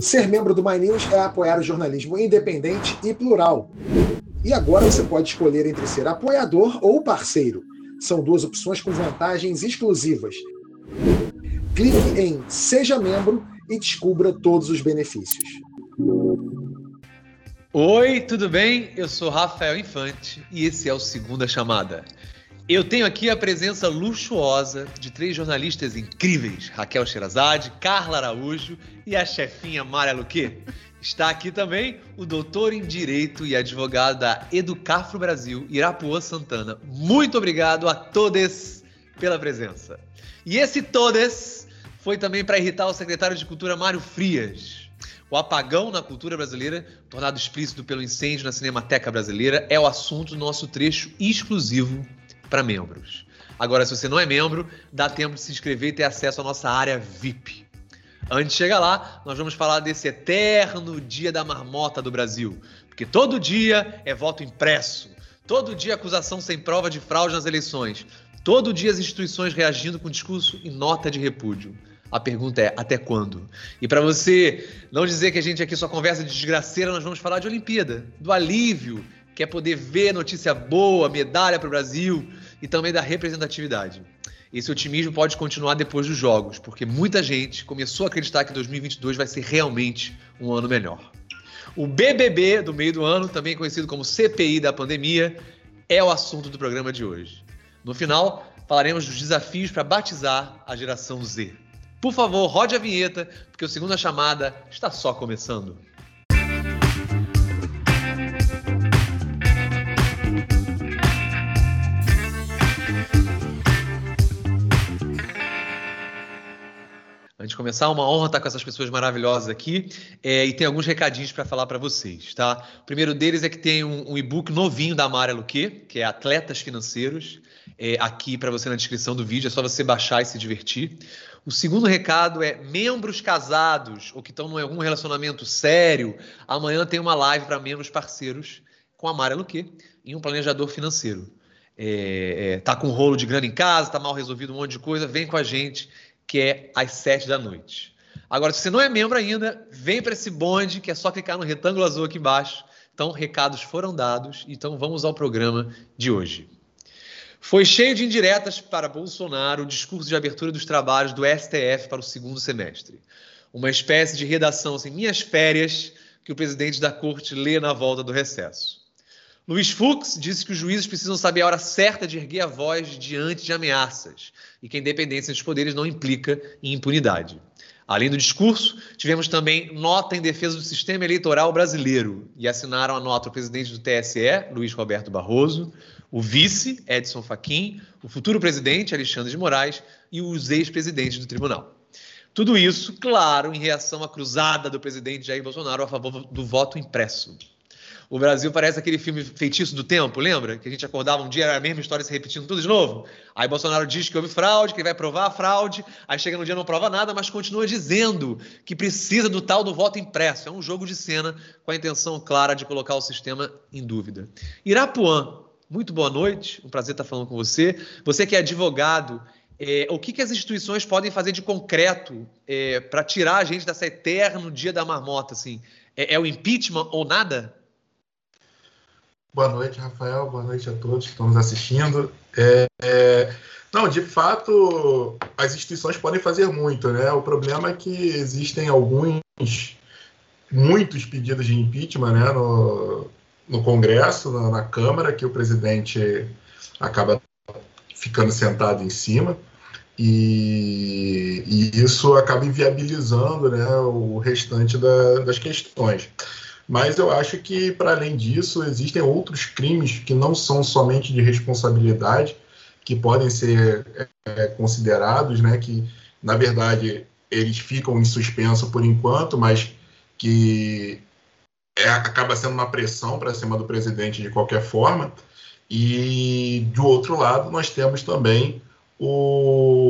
Ser membro do My News é apoiar o jornalismo independente e plural. E agora você pode escolher entre ser apoiador ou parceiro. São duas opções com vantagens exclusivas. Clique em Seja Membro e descubra todos os benefícios. Oi, tudo bem? Eu sou Rafael Infante e esse é o Segunda Chamada. Eu tenho aqui a presença luxuosa de três jornalistas incríveis: Raquel Sherazade, Carla Araújo e a chefinha Maria Luque. Está aqui também o doutor em Direito e advogado da Educafro Brasil, Irapuã Santana. Muito obrigado a todos pela presença. E esse todes foi também para irritar o secretário de Cultura Mário Frias. O apagão na cultura brasileira, tornado explícito pelo incêndio na Cinemateca Brasileira, é o assunto do nosso trecho exclusivo para membros. Agora, se você não é membro, dá tempo de se inscrever e ter acesso à nossa área VIP. Antes de chegar lá, nós vamos falar desse eterno dia da marmota do Brasil. Porque todo dia é voto impresso, todo dia acusação sem prova de fraude nas eleições, todo dia as instituições reagindo com discurso e nota de repúdio. A pergunta é: até quando? E para você não dizer que a gente aqui só conversa de desgraceira, nós vamos falar de Olimpíada, do alívio, que é poder ver notícia boa, medalha para o Brasil, e também da representatividade. Esse otimismo pode continuar depois dos jogos, porque muita gente começou a acreditar que 2022 vai ser realmente um ano melhor. O BBB do meio do ano, também conhecido como CPI da pandemia, é o assunto do programa de hoje. No final, falaremos dos desafios para batizar a geração Z. Por favor, rode a vinheta, porque o Segunda Chamada está só começando. Antes de começar, uma honra estar com essas pessoas maravilhosas aqui é, e tem alguns recadinhos para falar para vocês, tá? O primeiro deles é que tem um, um e-book novinho da Mara Luque, que é Atletas Financeiros, é, aqui para você na descrição do vídeo, é só você baixar e se divertir. O segundo recado é membros casados ou que estão em algum relacionamento sério, amanhã tem uma live para membros parceiros com a Mara Luque e um planejador financeiro. É, é, tá com um rolo de grana em casa, tá mal resolvido um monte de coisa, vem com a gente que é às sete da noite. Agora, se você não é membro ainda, vem para esse bonde, que é só clicar no retângulo azul aqui embaixo. Então, recados foram dados, então vamos ao programa de hoje. Foi cheio de indiretas para Bolsonaro o discurso de abertura dos trabalhos do STF para o segundo semestre. Uma espécie de redação, assim, minhas férias, que o presidente da corte lê na volta do recesso. Luiz Fux disse que os juízes precisam saber a hora certa de erguer a voz diante de ameaças e que a independência dos poderes não implica em impunidade. Além do discurso, tivemos também nota em defesa do sistema eleitoral brasileiro e assinaram a nota o presidente do TSE, Luiz Roberto Barroso, o vice, Edson Fachin, o futuro presidente, Alexandre de Moraes, e os ex-presidentes do tribunal. Tudo isso, claro, em reação à cruzada do presidente Jair Bolsonaro a favor do voto impresso. O Brasil parece aquele filme Feitiço do Tempo, lembra? Que a gente acordava um dia, era a mesma história se repetindo tudo de novo. Aí Bolsonaro diz que houve fraude, que vai provar a fraude, aí chega no dia não prova nada, mas continua dizendo que precisa do tal do voto impresso. É um jogo de cena com a intenção clara de colocar o sistema em dúvida. Irapuã, muito boa noite, um prazer estar falando com você. Você que é advogado, é, o que, que, as instituições podem fazer de concreto é, para tirar a gente dessa eterno dia da marmota? Assim? É, é o impeachment ou nada? Boa noite, Rafael. Boa noite a todos que estão nos assistindo. É, é, não, de fato, as instituições podem fazer muito, né? O problema é que existem alguns, muitos pedidos de impeachment, né? No, no Congresso, na, na Câmara, que o presidente acaba ficando sentado em cima. E, e, isso acaba inviabilizando né, o restante da, das questões. Mas eu acho que, para além disso, existem outros crimes que não são somente de responsabilidade, que podem ser é, considerados, né, que, na verdade, eles ficam em suspenso por enquanto, mas que é, acaba sendo uma pressão para cima do presidente de qualquer forma. E, do outro lado, nós temos também o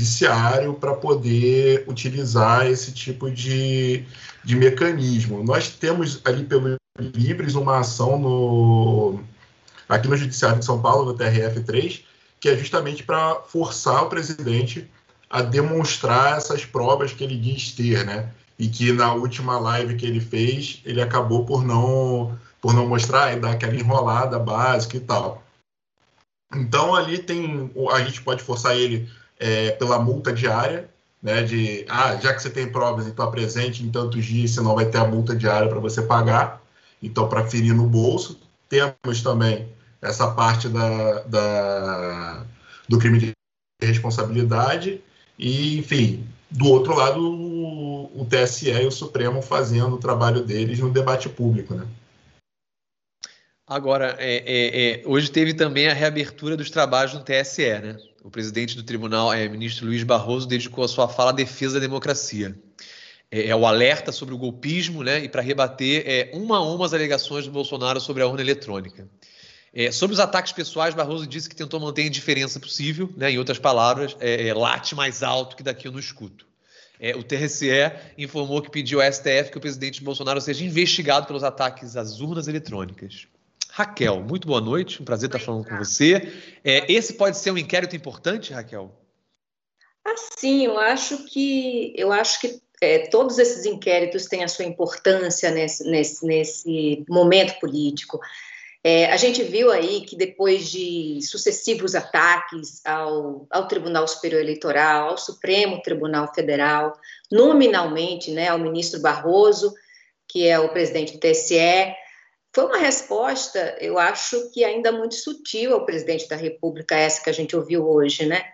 judiciário para poder utilizar esse tipo de, de mecanismo. Nós temos ali pelo Libres uma ação no, aqui no Judiciário de São Paulo, no TRF3, que é justamente para forçar o presidente a demonstrar essas provas que ele diz ter, né? e que na última live que ele fez, ele acabou por não por não mostrar e dar aquela enrolada básica e tal. Então ali tem a gente pode forçar ele é, pela multa diária, né? De ah, já que você tem provas, então apresente em tantos dias, senão vai ter a multa diária para você pagar. Então, para ferir no bolso. Temos também essa parte da, da, do crime de responsabilidade. E, enfim, do outro lado, o, o TSE e o Supremo fazendo o trabalho deles no debate público, né? Agora, é, é, é, hoje teve também a reabertura dos trabalhos no TSE, né? O presidente do tribunal, é, ministro Luiz Barroso, dedicou a sua fala à defesa da democracia. É, é o alerta sobre o golpismo, né? E para rebater é, uma a uma as alegações do Bolsonaro sobre a urna eletrônica. É, sobre os ataques pessoais, Barroso disse que tentou manter a indiferença possível, né? em outras palavras, é, é, late mais alto que daqui eu não escuto. É, o TSE informou que pediu ao STF que o presidente Bolsonaro seja investigado pelos ataques às urnas eletrônicas. Raquel, muito boa noite, um prazer estar falando com você. É, esse pode ser um inquérito importante, Raquel? Assim, eu acho que eu acho que é, todos esses inquéritos têm a sua importância nesse, nesse, nesse momento político. É, a gente viu aí que depois de sucessivos ataques ao, ao, Tribunal Superior Eleitoral, ao Supremo Tribunal Federal, nominalmente né, ao ministro Barroso, que é o presidente do TSE, foi uma resposta, eu acho que ainda muito sutil ao presidente da República, essa que a gente ouviu hoje, né?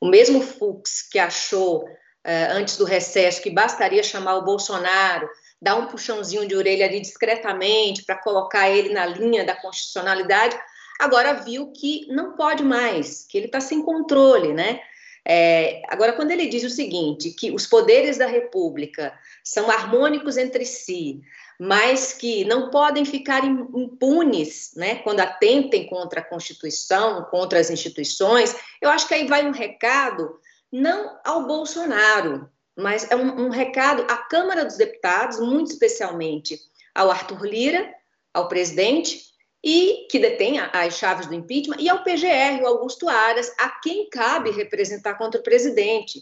O mesmo Fux que achou uh, antes do recesso que bastaria chamar o Bolsonaro, dar um puxãozinho de orelha ali discretamente para colocar ele na linha da constitucionalidade, agora viu que não pode mais, que ele está sem controle, né? É, agora, quando ele diz o seguinte, que os poderes da República são harmônicos entre si, mas que não podem ficar impunes, né, quando atentem contra a Constituição, contra as instituições, eu acho que aí vai um recado não ao Bolsonaro, mas é um, um recado à Câmara dos Deputados, muito especialmente ao Arthur Lira, ao presidente, e que detém as chaves do impeachment, e ao PGR, o Augusto Aras, a quem cabe representar contra o presidente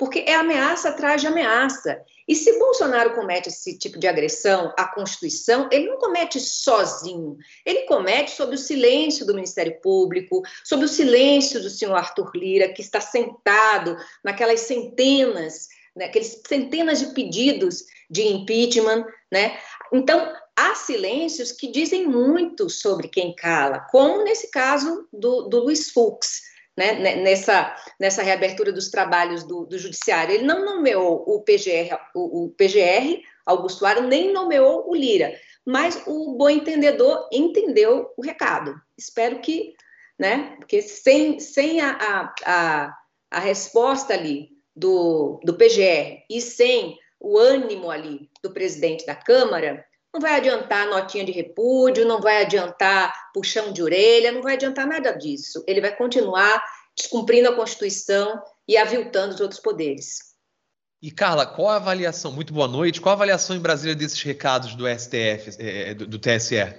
porque é ameaça atrás de ameaça. E se Bolsonaro comete esse tipo de agressão à Constituição, ele não comete sozinho, ele comete sob o silêncio do Ministério Público, sob o silêncio do senhor Arthur Lira, que está sentado naquelas centenas, né, aqueles centenas de pedidos de impeachment, né? Então, há silêncios que dizem muito sobre quem cala, como nesse caso do, do Luiz Fux né, nessa, nessa reabertura dos trabalhos do, do Judiciário. Ele não nomeou o PGR, o, o PGR, Augusto Aro, nem nomeou o Lira, mas o bom entendedor entendeu o recado. Espero que, né, porque sem, sem a, a, a, resposta ali do, do PGR e sem o ânimo ali do presidente da Câmara, não vai adiantar notinha de repúdio, não vai adiantar puxão de orelha, não vai adiantar nada disso. Ele vai continuar descumprindo a Constituição e aviltando os outros poderes. E Carla, qual a avaliação? Muito boa noite. Qual a avaliação em Brasília desses recados do STF, do, do TSE?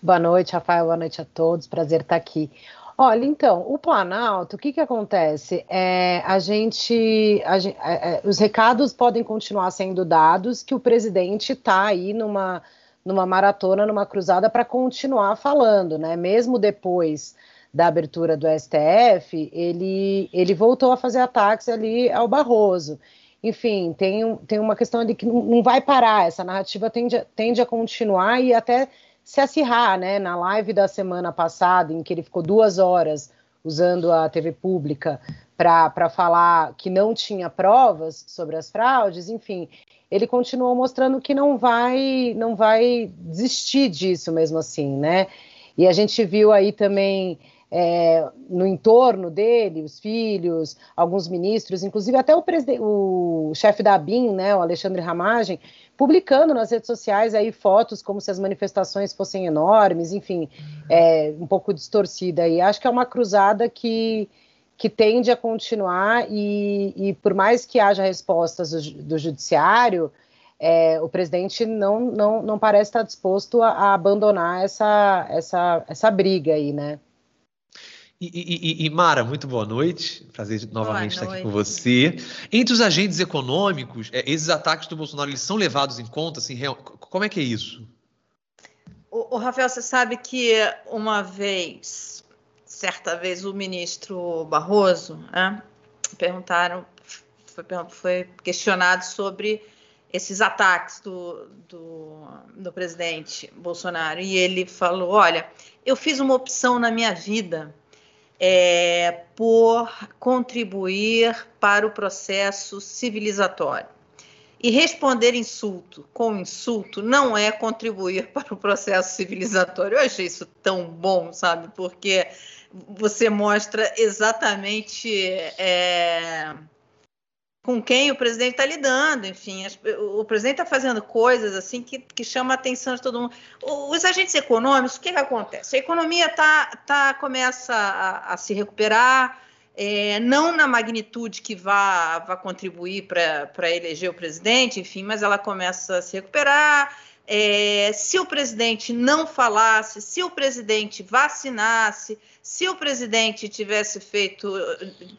Boa noite, Rafael. Boa noite a todos. Prazer estar aqui. Olha, então, o Planalto, o que, que acontece? É, a gente, a é, é, os recados podem continuar sendo dados, que o presidente está aí numa, numa maratona, numa cruzada para continuar falando, né? Mesmo depois da abertura do STF, ele, ele voltou a fazer ataques ali ao Barroso. Enfim, tem, tem uma questão ali que não vai parar, essa narrativa tende, tende a continuar e até se acirrar, né? Na live da semana passada, em que ele ficou duas horas usando a TV pública para falar que não tinha provas sobre as fraudes, enfim, ele continuou mostrando que não vai, não vai desistir disso mesmo assim, né? E a gente viu aí também é, no entorno dele, os filhos, alguns ministros, inclusive até o, o chefe da ABIN, né, o Alexandre Ramagem, publicando nas redes sociais aí fotos como se as manifestações fossem enormes, enfim, é, um pouco distorcida. E acho que é uma cruzada que, que tende a continuar e, e por mais que haja respostas do, do judiciário, é, o presidente não, não, não parece estar disposto a, a abandonar essa, essa, essa briga aí, né? E, e, e, Mara, muito boa noite. Prazer novamente estar aqui com você. Entre os agentes econômicos, é, esses ataques do Bolsonaro eles são levados em conta? Assim, real, como é que é isso? O, o, Rafael, você sabe que uma vez, certa vez, o ministro Barroso né, perguntaram, foi, foi questionado sobre esses ataques do, do, do presidente Bolsonaro e ele falou: olha, eu fiz uma opção na minha vida é, por contribuir para o processo civilizatório. E responder insulto com insulto não é contribuir para o processo civilizatório. Eu achei isso tão bom, sabe? Porque você mostra exatamente. É, com quem o presidente está lidando, enfim, o presidente está fazendo coisas assim que, que chama a atenção de todo mundo. Os agentes econômicos, o que, que acontece? A economia tá, tá, começa a, a se recuperar, é, não na magnitude que vá, vá contribuir para eleger o presidente, enfim, mas ela começa a se recuperar. É, se o presidente não falasse, se o presidente vacinasse, se o presidente tivesse feito,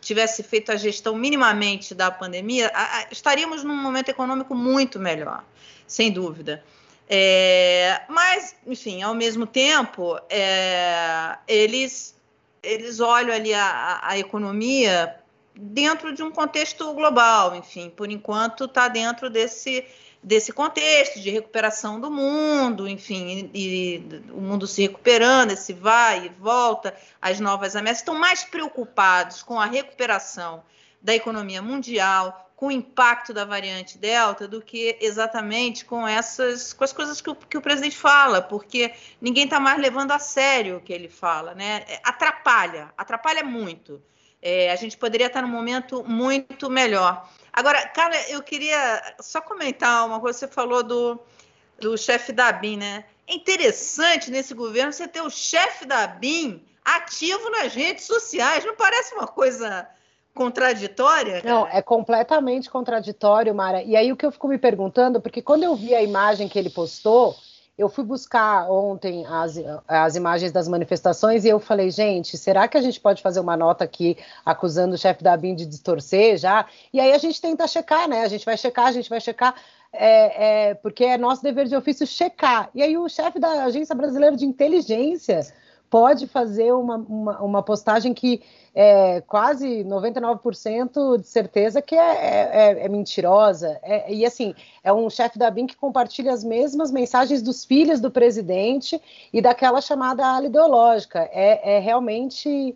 tivesse feito a gestão minimamente da pandemia, estaríamos num momento econômico muito melhor, sem dúvida. É, mas, enfim, ao mesmo tempo, é, eles, eles olham ali a, a economia dentro de um contexto global, enfim, por enquanto está dentro desse desse contexto de recuperação do mundo, enfim, e, e, o mundo se recuperando, esse vai e volta, as novas ameaças, estão mais preocupados com a recuperação da economia mundial, com o impacto da variante Delta, do que exatamente com essas com as coisas que o, que o presidente fala, porque ninguém está mais levando a sério o que ele fala, né? É, atrapalha, atrapalha muito. É, a gente poderia estar num momento muito melhor. Agora, cara, eu queria só comentar uma coisa. Você falou do, do chefe da BIM, né? É interessante nesse governo você ter o chefe da BIM ativo nas redes sociais. Não parece uma coisa contraditória? Não, é completamente contraditório, Mara. E aí o que eu fico me perguntando, porque quando eu vi a imagem que ele postou, eu fui buscar ontem as, as imagens das manifestações e eu falei, gente, será que a gente pode fazer uma nota aqui acusando o chefe da BIM de distorcer já? E aí a gente tenta checar, né? A gente vai checar, a gente vai checar, é, é, porque é nosso dever de ofício checar. E aí o chefe da Agência Brasileira de Inteligência pode fazer uma, uma, uma postagem que é quase 99% de certeza que é, é, é, é mentirosa. É, e assim, é um chefe da BIM que compartilha as mesmas mensagens dos filhos do presidente e daquela chamada ala ideológica. É, é realmente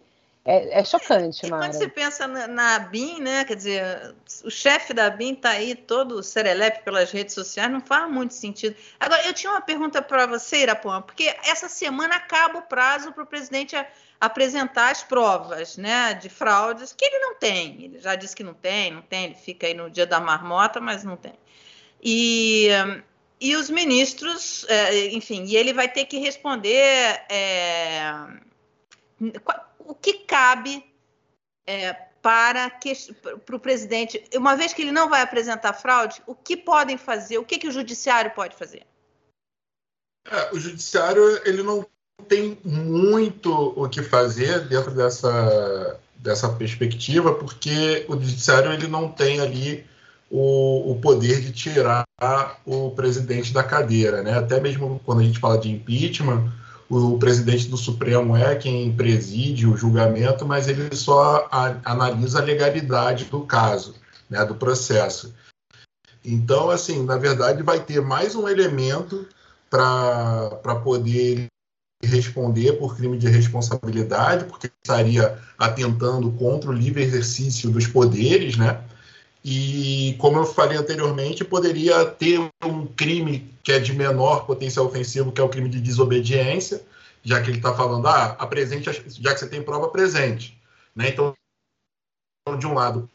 é, é chocante, Mara. Quando você pensa na, na BIM, né? Quer dizer, o chefe da BIM está aí todo serelepe pelas redes sociais, não faz muito sentido. Agora, eu tinha uma pergunta para você, Irapuã, porque essa semana acaba o prazo para o presidente apresentar as provas né, de fraudes, que ele não tem. Ele já disse que não tem, não tem, ele fica aí no dia da marmota, mas não tem. E. E os ministros, é, enfim, e ele vai ter que responder é, o que cabe é, para, para o presidente, uma vez que ele não vai apresentar fraude, o que podem fazer, o que, que o judiciário pode fazer? É, o judiciário ele não tem muito o que fazer dentro dessa, dessa perspectiva, porque o judiciário ele não tem ali o, o poder de tirar o presidente da cadeira, né? Até mesmo quando a gente fala de impeachment, o presidente do Supremo é quem preside o julgamento, mas ele só a, analisa a legalidade do caso, né, do processo. Então, assim, na verdade, vai ter mais um elemento para poder responder por crime de responsabilidade, porque estaria atentando contra o livre exercício dos poderes, né? E, como eu falei anteriormente, poderia ter um crime que é de menor potencial ofensivo, que é o crime de desobediência, já que ele está falando, ah, apresente, já que você tem prova, presente. Né? Então, de um lado,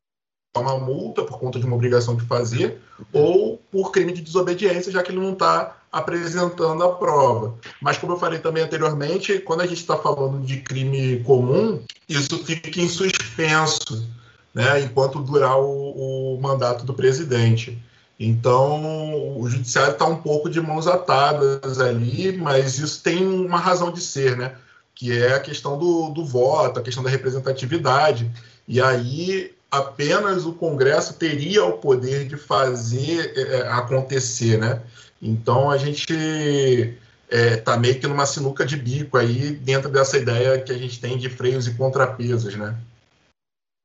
uma multa por conta de uma obrigação de fazer, ou por crime de desobediência, já que ele não está apresentando a prova. Mas, como eu falei também anteriormente, quando a gente está falando de crime comum, isso fica em suspenso né, enquanto durar o, o mandato do presidente. Então, o judiciário está um pouco de mãos atadas ali, mas isso tem uma razão de ser, né? que é a questão do, do voto, a questão da representatividade. E aí apenas o Congresso teria o poder de fazer é, é acontecer, né? Então a gente está é, tá meio que numa sinuca de bico aí dentro dessa ideia que a gente tem de freios e contrapesos, né?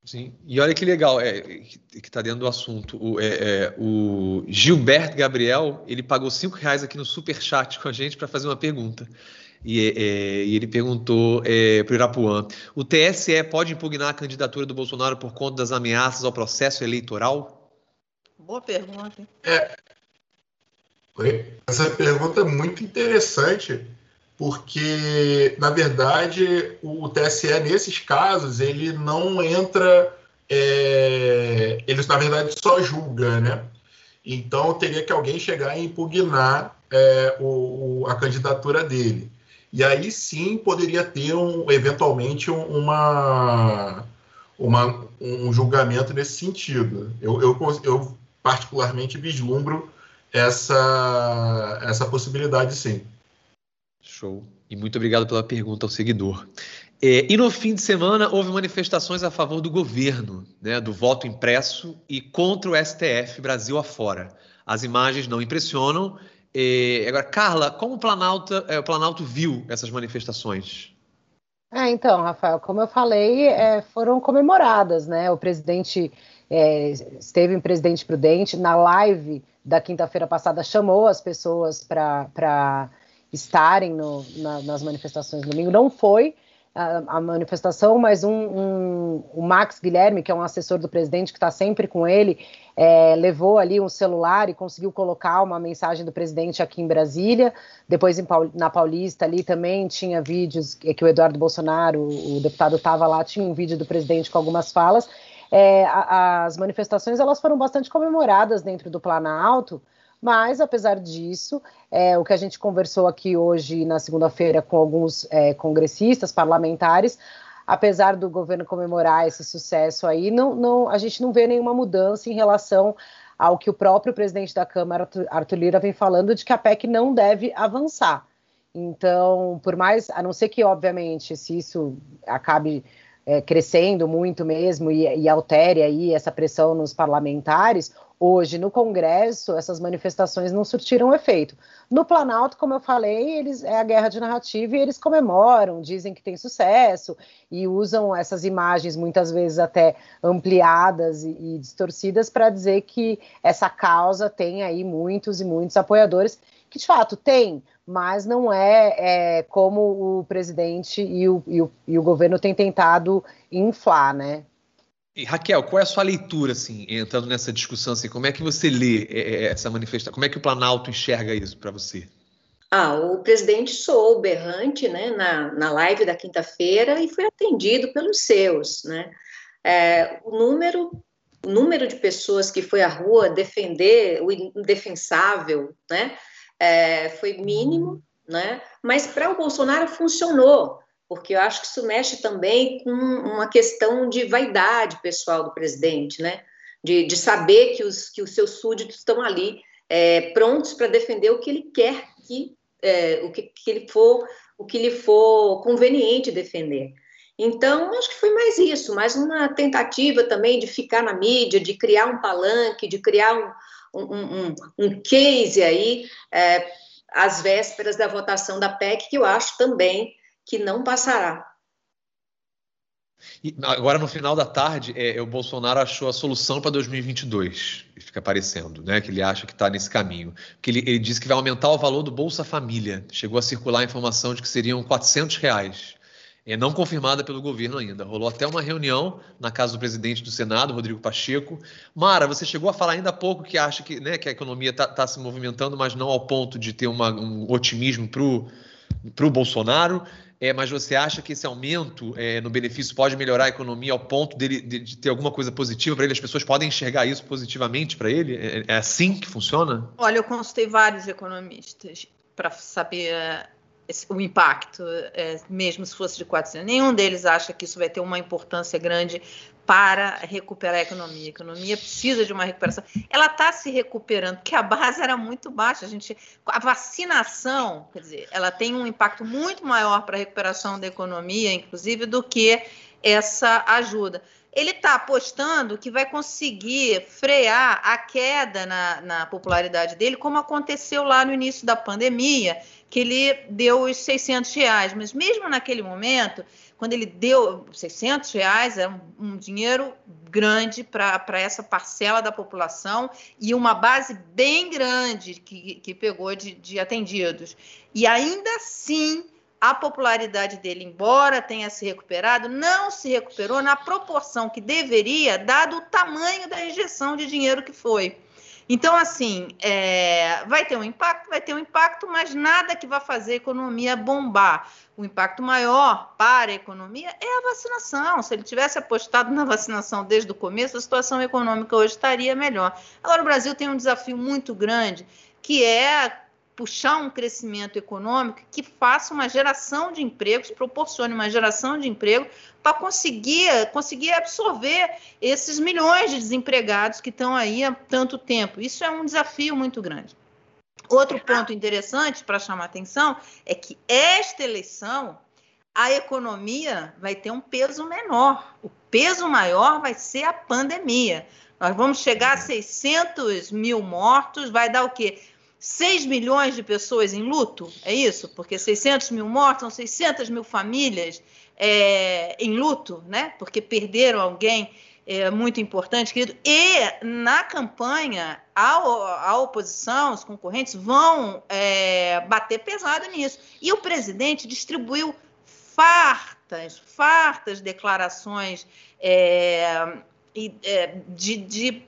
Sim, e olha que legal, é, que está dentro do assunto. O, é, é, o, Gilberto Gabriel, ele pagou cinco reais aqui no super chat com a gente para fazer uma pergunta. E, é, e ele perguntou é, para o Irapuã: o TSE pode impugnar a candidatura do Bolsonaro por conta das ameaças ao processo eleitoral? Boa pergunta. É, essa pergunta é muito interessante, porque, na verdade, o TSE, nesses casos, ele não entra. É, ele, na verdade, só julga, né? Então, teria que alguém chegar e impugnar é, o, a candidatura dele. E aí sim poderia ter, um, eventualmente, uma, uma, um julgamento nesse sentido. Eu, eu, eu particularmente vislumbro essa, essa possibilidade, sim. Show. E muito obrigado pela pergunta ao seguidor. É, e no fim de semana houve manifestações a favor do governo, né, do voto impresso e contra o STF Brasil afora. As imagens não impressionam. É, agora, Carla, como o Planalto, é, o Planalto viu essas manifestações? É, então, Rafael, como eu falei, é, foram comemoradas, né? O presidente é, esteve em Presidente Prudente na live da quinta-feira passada chamou as pessoas para estarem no, na, nas manifestações no domingo. Não foi a, a manifestação, mas um, um, o Max Guilherme, que é um assessor do presidente que está sempre com ele, é, levou ali um celular e conseguiu colocar uma mensagem do presidente aqui em Brasília. Depois em, na Paulista ali também tinha vídeos que o Eduardo Bolsonaro, o deputado estava lá, tinha um vídeo do presidente com algumas falas. É, a, as manifestações elas foram bastante comemoradas dentro do Planalto, mas apesar disso, é, o que a gente conversou aqui hoje na segunda-feira com alguns é, congressistas parlamentares, apesar do governo comemorar esse sucesso aí, não, não, a gente não vê nenhuma mudança em relação ao que o próprio presidente da Câmara, Arthur Lira, vem falando de que a PEC não deve avançar. Então, por mais, a não ser que, obviamente, se isso acabe é, crescendo muito mesmo e, e altere aí essa pressão nos parlamentares, hoje no Congresso essas manifestações não surtiram efeito. No Planalto, como eu falei, eles é a guerra de narrativa e eles comemoram, dizem que tem sucesso e usam essas imagens muitas vezes até ampliadas e, e distorcidas para dizer que essa causa tem aí muitos e muitos apoiadores que de fato tem, mas não é, é como o presidente e o, e, o, e o governo têm tentado inflar, né? E, Raquel, qual é a sua leitura, assim, entrando nessa discussão, assim, como é que você lê é, é, essa manifestação? Como é que o Planalto enxerga isso para você? Ah, o presidente soou berrante, né, na, na live da quinta-feira e foi atendido pelos seus, né? É, o número o número de pessoas que foi à rua defender o indefensável, né, é, foi mínimo, né? Mas para o Bolsonaro funcionou, porque eu acho que isso mexe também com uma questão de vaidade pessoal do presidente, né? De, de saber que os, que os seus súditos estão ali é, prontos para defender o que ele quer que, é, o que, que ele for o que lhe for conveniente defender. Então, acho que foi mais isso, mais uma tentativa também de ficar na mídia, de criar um palanque, de criar um, um, um, um case aí é, às vésperas da votação da PEC, que eu acho também que não passará. E agora, no final da tarde, é, o Bolsonaro achou a solução para 2022, fica parecendo, né? Que ele acha que está nesse caminho. Porque ele, ele disse que vai aumentar o valor do Bolsa Família. Chegou a circular a informação de que seriam 400 reais é, não confirmada pelo governo ainda. Rolou até uma reunião na casa do presidente do Senado, Rodrigo Pacheco. Mara, você chegou a falar ainda há pouco que acha que, né, que a economia está tá se movimentando, mas não ao ponto de ter uma, um otimismo para o Bolsonaro. É, mas você acha que esse aumento é, no benefício pode melhorar a economia ao ponto dele, de, de ter alguma coisa positiva para ele? As pessoas podem enxergar isso positivamente para ele? É, é, assim que funciona? Olha, eu consultei vários economistas para saber o impacto, é, mesmo se fosse de 400. Nenhum deles acha que isso vai ter uma importância grande para recuperar a economia. A economia precisa de uma recuperação. Ela está se recuperando, porque a base era muito baixa. A, gente, a vacinação, quer dizer, ela tem um impacto muito maior para a recuperação da economia, inclusive, do que essa ajuda. Ele está apostando que vai conseguir frear a queda na, na popularidade dele, como aconteceu lá no início da pandemia, que ele deu os 600 reais. Mas mesmo naquele momento, quando ele deu 600 reais, é um, dinheiro grande para essa parcela da população e uma base bem grande que, que pegou de, de atendidos. E ainda assim, a popularidade dele, embora tenha se recuperado, não se recuperou na proporção que deveria, dado o tamanho da injeção de dinheiro que foi. Então, assim, é, vai ter um impacto, vai ter um impacto, mas nada que vá fazer a economia bombar. O impacto maior para a economia é a vacinação. Se ele tivesse apostado na vacinação desde o começo, a situação econômica hoje estaria melhor. Agora, o Brasil tem um desafio muito grande, que é puxar um crescimento econômico que faça uma geração de empregos, proporcione uma geração de emprego para conseguir, conseguir absorver esses milhões de desempregados que estão aí há tanto tempo. Isso é um desafio muito grande. Outro ponto interessante para chamar atenção é que esta eleição a economia vai ter um peso menor. O peso maior vai ser a pandemia. Nós vamos chegar a 600 mil mortos, vai dar o quê? 6 milhões de pessoas em luto, é isso? Porque 600 mil mortos são 600 mil famílias é, em luto, né? Porque perderam alguém é, muito importante, querido. E na campanha, a, a oposição, os concorrentes, vão é, bater pesado nisso. E o presidente distribuiu fartas, fartas declarações é, é de, de.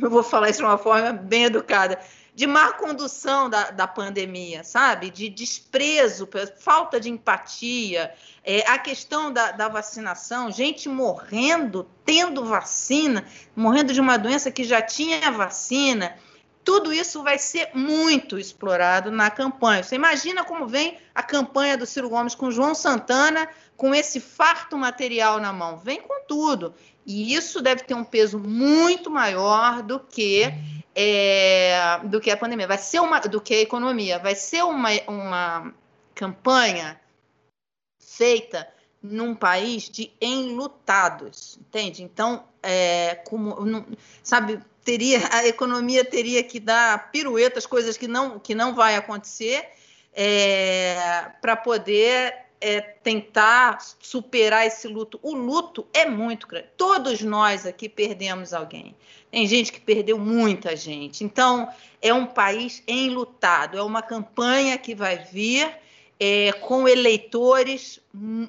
Eu vou falar isso de uma forma bem educada de má condução da, da pandemia, sabe? De desprezo, falta de empatia, é, a questão da, da vacinação, gente morrendo, tendo vacina, morrendo de uma doença que já tinha vacina. Tudo isso vai ser muito explorado na campanha. Você imagina como vem a campanha do Ciro Gomes com João Santana, com esse farto material na mão. Vem com tudo. E isso deve ter um peso muito maior do que é, do que a pandemia, vai ser uma, do que a economia, vai ser uma, uma campanha feita num país de enlutados, entende? Então, é, como, não, sabe, teria a economia teria que dar piruetas, coisas que não que não vai acontecer, é, para poder é, tentar superar esse luto. O luto é muito grande. Todos nós aqui perdemos alguém. Tem gente que perdeu muita gente. Então, é um país enlutado. É uma campanha que vai vir é, com eleitores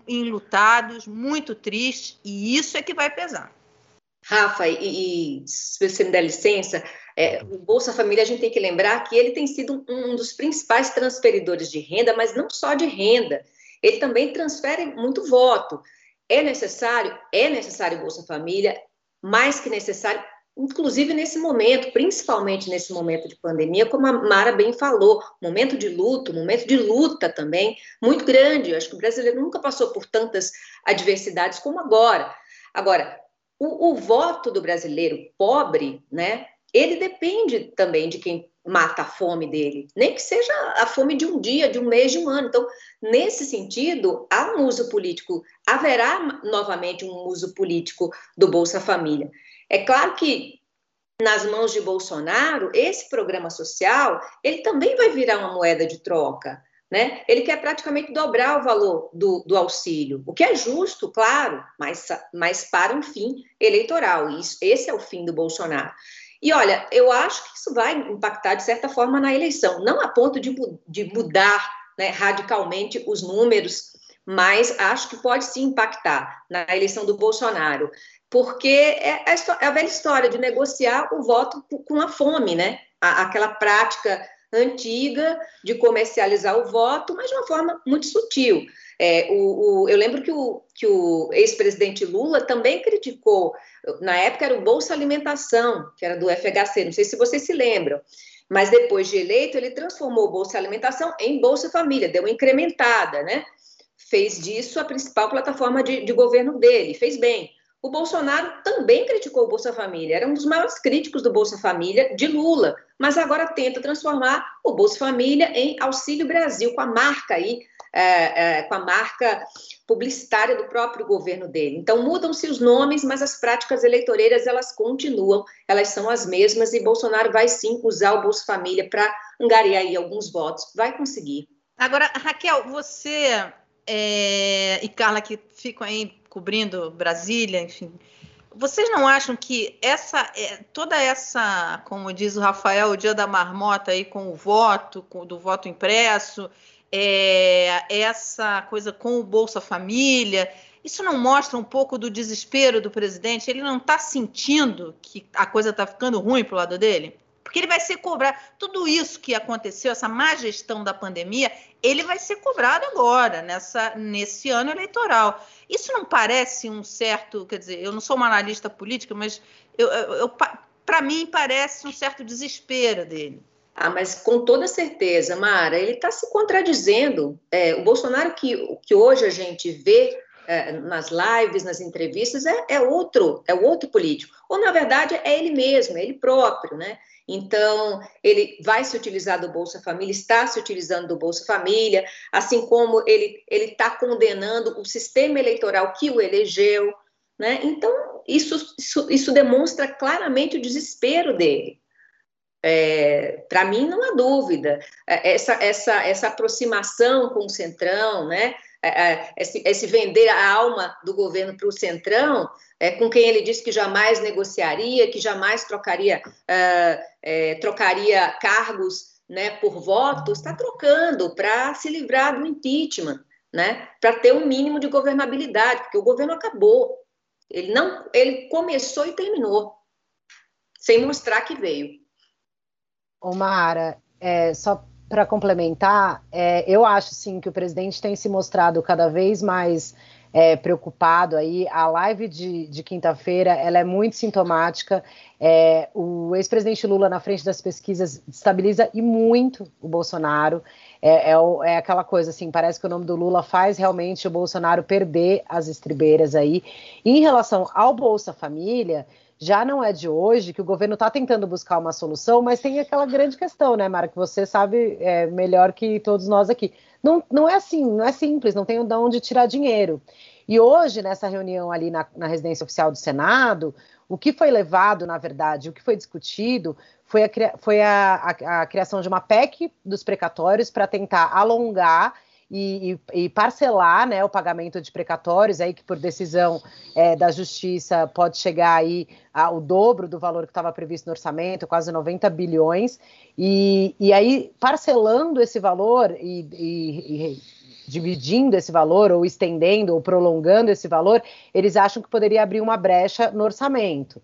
enlutados, muito tristes, e isso é que vai pesar. Rafa, e, e se você me der licença, é, o Bolsa Família a gente tem que lembrar que ele tem sido um, um dos principais transferidores de renda, mas não só de renda ele também transfere muito voto. É necessário? É necessário Bolsa Família, mais que necessário, inclusive nesse momento, principalmente nesse momento de pandemia, como a Mara bem falou, momento de luto, momento de luta também, muito grande. Eu acho que o brasileiro nunca passou por tantas adversidades como agora. Agora, o, o voto do brasileiro pobre, né, ele depende também de quem mata a fome dele, nem que seja a fome de um dia, de um mês, de um ano. Então, nesse sentido, há um uso político, haverá novamente um uso político do Bolsa Família. É claro que nas mãos de Bolsonaro, esse programa social, ele também vai virar uma moeda de troca. Né? Ele quer praticamente dobrar o valor do, do auxílio, o que é justo, claro, mas, mas para um fim eleitoral. Isso, esse é o fim do Bolsonaro. E olha, eu acho que isso vai impactar de certa forma na eleição, não a ponto de, de mudar né, radicalmente os números, mas acho que pode sim impactar na eleição do Bolsonaro, porque é, é, é a velha história de negociar o voto com a fome, né? aquela prática antiga de comercializar o voto, mas de uma forma muito sutil. É, o, o, eu lembro que o, que o ex-presidente Lula também criticou, na época era o Bolsa Alimentação, que era do FHC, não sei se vocês se lembram, mas depois de eleito, ele transformou o Bolsa Alimentação em Bolsa Família, deu uma incrementada, né? Fez disso a principal plataforma de, de governo dele, fez bem. O Bolsonaro também criticou o Bolsa Família, era um dos maiores críticos do Bolsa Família de Lula, mas agora tenta transformar o Bolsa Família em Auxílio Brasil, com a marca aí, é, é, com a marca publicitária do próprio governo dele. Então mudam-se os nomes, mas as práticas eleitoreiras elas continuam, elas são as mesmas e Bolsonaro vai sim usar o Bolsa Família para angariar aí alguns votos, vai conseguir. Agora, Raquel, você é, e Carla que ficam aí cobrindo Brasília, enfim. Vocês não acham que essa, é, toda essa, como diz o Rafael, o dia da marmota aí com o voto, com, do voto impresso, é, essa coisa com o Bolsa Família, isso não mostra um pouco do desespero do presidente? Ele não está sentindo que a coisa está ficando ruim para o lado dele? Porque ele vai ser cobrado. Tudo isso que aconteceu, essa má gestão da pandemia, ele vai ser cobrado agora, nessa, nesse ano eleitoral. Isso não parece um certo. Quer dizer, eu não sou uma analista política, mas eu, eu, para mim parece um certo desespero dele. Ah, mas com toda certeza, Mara, ele está se contradizendo. É, o Bolsonaro que, que hoje a gente vê é, nas lives, nas entrevistas, é, é, outro, é outro político. Ou, na verdade, é ele mesmo, é ele próprio, né? Então, ele vai se utilizar do Bolsa Família, está se utilizando do Bolsa Família, assim como ele está condenando o sistema eleitoral que o elegeu. Né? Então, isso, isso, isso demonstra claramente o desespero dele. É, para mim, não há dúvida. É, essa, essa, essa aproximação com o Centrão, né? É, é, esse, esse, vender a alma do governo para o Centrão, é, com quem ele disse que jamais negociaria, que jamais trocaria, é, é trocaria cargos né, por votos, está trocando para se livrar do impeachment, né, para ter um mínimo de governabilidade, porque o governo acabou. Ele não, ele começou e terminou, sem mostrar que veio. Omara, é, só para complementar, é, eu acho sim que o presidente tem se mostrado cada vez mais é, preocupado aí. A live de, de quinta-feira ela é muito sintomática. É, o ex-presidente Lula na frente das pesquisas estabiliza e muito o Bolsonaro. É, é, é, aquela coisa assim, parece que o nome do Lula faz realmente o Bolsonaro perder as estribeiras aí. E em relação ao Bolsa Família, já não é de hoje que o governo está tentando buscar uma solução, mas tem aquela grande questão, né, Mara, que você sabe é, melhor que todos nós aqui. Não, não é assim, não é simples, não tem de onde tirar dinheiro. E hoje, nessa reunião ali na, na residência oficial do Senado, o que foi levado, na verdade, o que foi discutido foi a, foi a, a, a criação de uma PEC dos precatórios para tentar alongar e, e, e, parcelar né, o pagamento de precatórios, aí que por decisão é, da justiça pode chegar aí ao dobro do valor que estava previsto no orçamento, quase 90 bilhões, e, e aí parcelando esse valor e, e dividindo esse valor, ou estendendo, ou prolongando esse valor, eles acham que poderia abrir uma brecha no orçamento.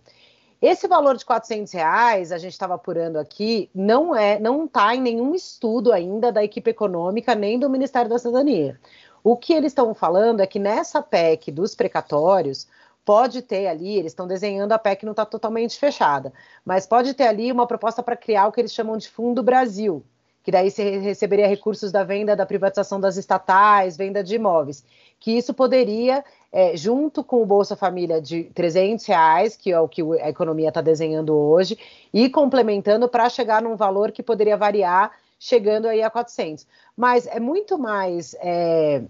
Esse valor de 400 reais, a gente estava apurando aqui, não é, não está em nenhum estudo ainda da equipe econômica nem do Ministério da Cidadania. O que eles estão falando é que nessa PEC dos precatórios pode ter ali, eles estão desenhando a PEC não está totalmente fechada, mas pode ter ali uma proposta para criar o que eles chamam de Fundo Brasil, que daí você receberia recursos da venda da privatização das estatais, venda de imóveis, que isso poderia é, junto com o Bolsa Família de 300 reais, que é o que a economia está desenhando hoje, e complementando para chegar num valor que poderia variar, chegando aí a 400. Mas é muito mais, é,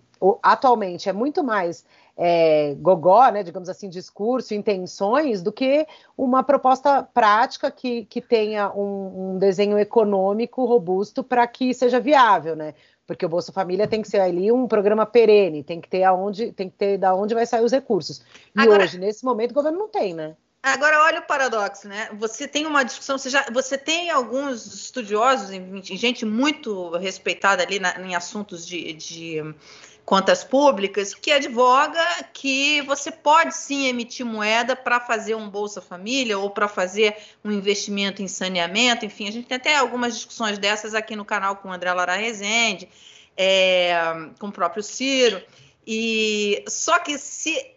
atualmente, é muito mais é, gogó, né, digamos assim, discurso, intenções, do que uma proposta prática que, que tenha um, um desenho econômico robusto para que seja viável, né? Porque o Bolsa Família tem que ser ali um programa perene, tem que ter aonde, tem que ter da onde vai sair os recursos. E Agora, hoje, nesse momento, o governo não tem, né? Agora, olha o paradoxo, né? Você tem uma discussão, você, já, você tem alguns estudiosos, gente muito respeitada ali na, em assuntos de, de contas públicas, que advoga que você pode sim emitir moeda para fazer um Bolsa Família ou para fazer um investimento em saneamento, enfim, a gente tem até algumas discussões dessas aqui no canal com o André Lara Rezende, é, com o próprio Ciro. E só que se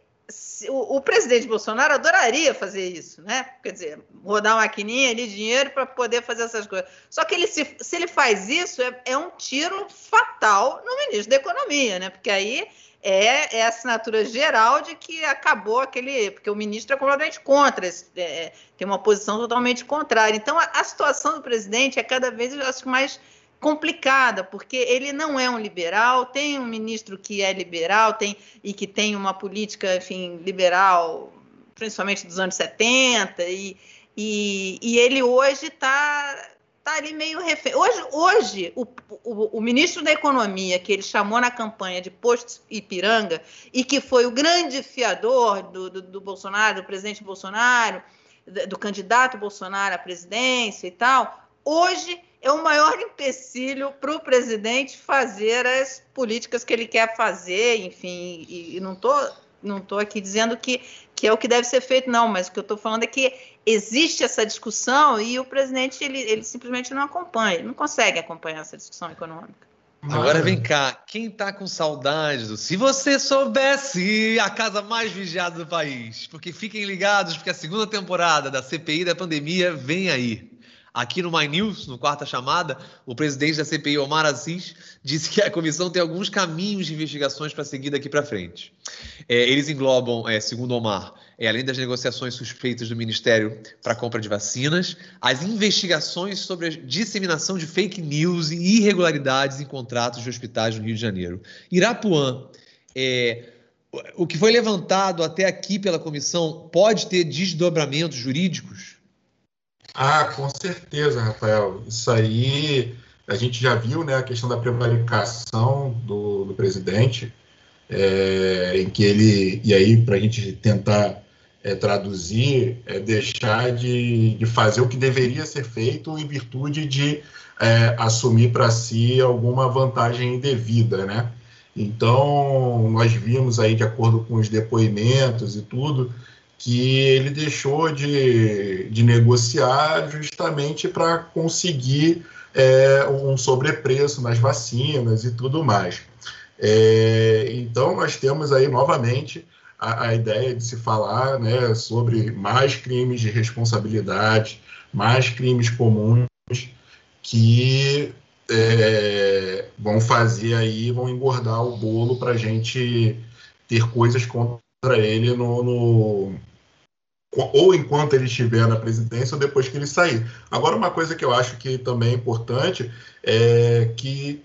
o, o, presidente Bolsonaro adoraria fazer isso, né? Quer dizer, rodar uma maquininha ali, dinheiro para poder fazer essas coisas. Só que ele, se, se ele faz isso, é, é, um tiro fatal no ministro da Economia, né? Porque aí é, é a assinatura geral de que acabou aquele. Porque o ministro é completamente contra, é, tem uma posição totalmente contrária. Então, a, a situação do presidente é cada vez, eu acho, mais complicada, porque ele não é um liberal, tem um ministro que é liberal tem, e que tem uma política, enfim, liberal, principalmente dos anos 70, e, e, e ele hoje está tá ali meio refém. Hoje, hoje o, o, o, ministro da Economia, que ele chamou na campanha de Posto Ipiranga, e que foi o grande fiador do, do, do Bolsonaro, do presidente Bolsonaro, do candidato Bolsonaro à presidência e tal, hoje é o maior empecilho para o presidente fazer as políticas que ele quer fazer, enfim, e, e não estou não tô aqui dizendo que, que é o que deve ser feito, não, mas o que eu estou falando é que existe essa discussão e o presidente ele, ele simplesmente não acompanha, não consegue acompanhar essa discussão econômica. Agora vem cá, quem tá com saudades do Se Você Soubesse, a casa mais vigiada do país? Porque fiquem ligados, porque a segunda temporada da CPI da pandemia vem aí. Aqui no My News, no quarta chamada, o presidente da CPI, Omar Aziz, disse que a comissão tem alguns caminhos de investigações para seguir daqui para frente. É, eles englobam, é, segundo Omar, é, além das negociações suspeitas do Ministério para a compra de vacinas, as investigações sobre a disseminação de fake news e irregularidades em contratos de hospitais no Rio de Janeiro. Irapuã, é, o que foi levantado até aqui pela comissão pode ter desdobramentos jurídicos? Ah, com certeza, Rafael. Isso aí a gente já viu, né, a questão da prevaricação do, do presidente, é, em que ele, e aí para a gente tentar é, traduzir, é deixar de, de fazer o que deveria ser feito em virtude de é, assumir para si alguma vantagem indevida, né? Então, nós vimos aí, de acordo com os depoimentos e tudo, que ele deixou de, de negociar justamente para conseguir é, um sobrepreço nas vacinas e tudo mais. É, então, nós temos aí novamente a, a, ideia de se falar né, sobre mais crimes de responsabilidade, mais crimes comuns que é, vão fazer aí, vão engordar o bolo para a gente ter coisas contra ele no, no, ou enquanto ele estiver na presidência ou depois que ele sair. Agora, uma coisa que eu acho que também é importante é que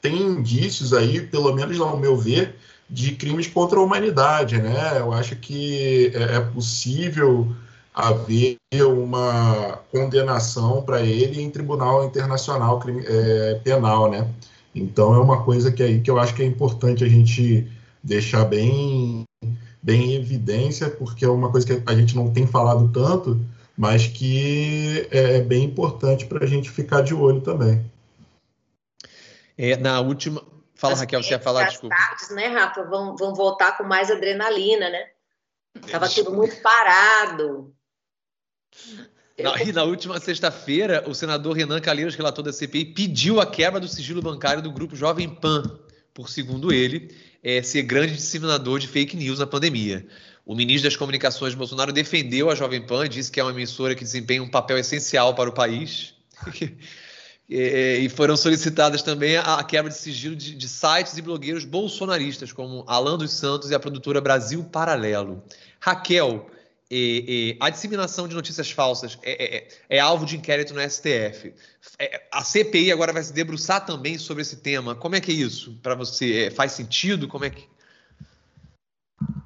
tem indícios aí, pelo menos ao meu ver, de crimes contra a humanidade, né? Eu acho que é, é possível haver uma condenação para ele em tribunal internacional é, penal, né? Então é uma coisa que aí que eu acho que é importante a gente deixar bem bem em evidência, porque é uma coisa que a gente não tem falado tanto, mas que é bem importante para a gente ficar de olho também. É, na última. Fala, As Raquel, você ia falar, desculpa. Tardes, né, Rafa, vão, vão voltar com mais adrenalina, né? Estava tudo muito parado. Na, e na última sexta-feira, o senador Renan Calheiros, relator da CPI, pediu a quebra do sigilo bancário do grupo Jovem Pan, por segundo ele, é, ser grande disseminador de fake news na pandemia. O ministro das Comunicações, Bolsonaro, defendeu a Jovem Pan, disse que é uma emissora que desempenha um papel essencial para o país. e foram solicitadas também a quebra de sigilo de, de, sites e blogueiros bolsonaristas, como Alan dos Santos e a produtora Brasil Paralelo. Raquel, e, e, a disseminação de notícias falsas é, é, é, alvo de inquérito no STF. É, a CPI agora vai se debruçar também sobre esse tema. Como é que é isso para você? É, faz sentido? Como é que.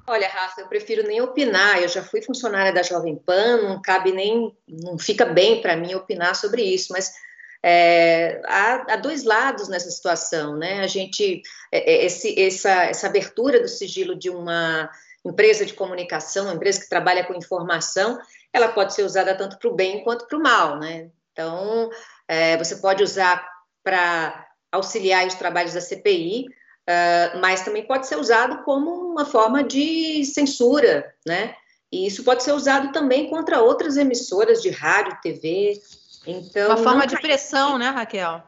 Olha, Rafa, eu prefiro nem opinar. Eu já fui funcionária da Jovem Pan, não cabe nem, não fica bem para mim opinar sobre isso, mas é, há, há, dois lados nessa situação, né? A gente, é, esse, essa, essa abertura do sigilo de uma empresa de comunicação, uma empresa que trabalha com informação, ela pode ser usada tanto para o bem quanto para o mal, né? Então, é, você pode usar para auxiliar os trabalhos da CPI, uh, ah, mas também pode ser usado como uma forma de censura, né? E isso pode ser usado também contra outras emissoras de rádio, TV. Então, uma forma de pressão, né, Raquel?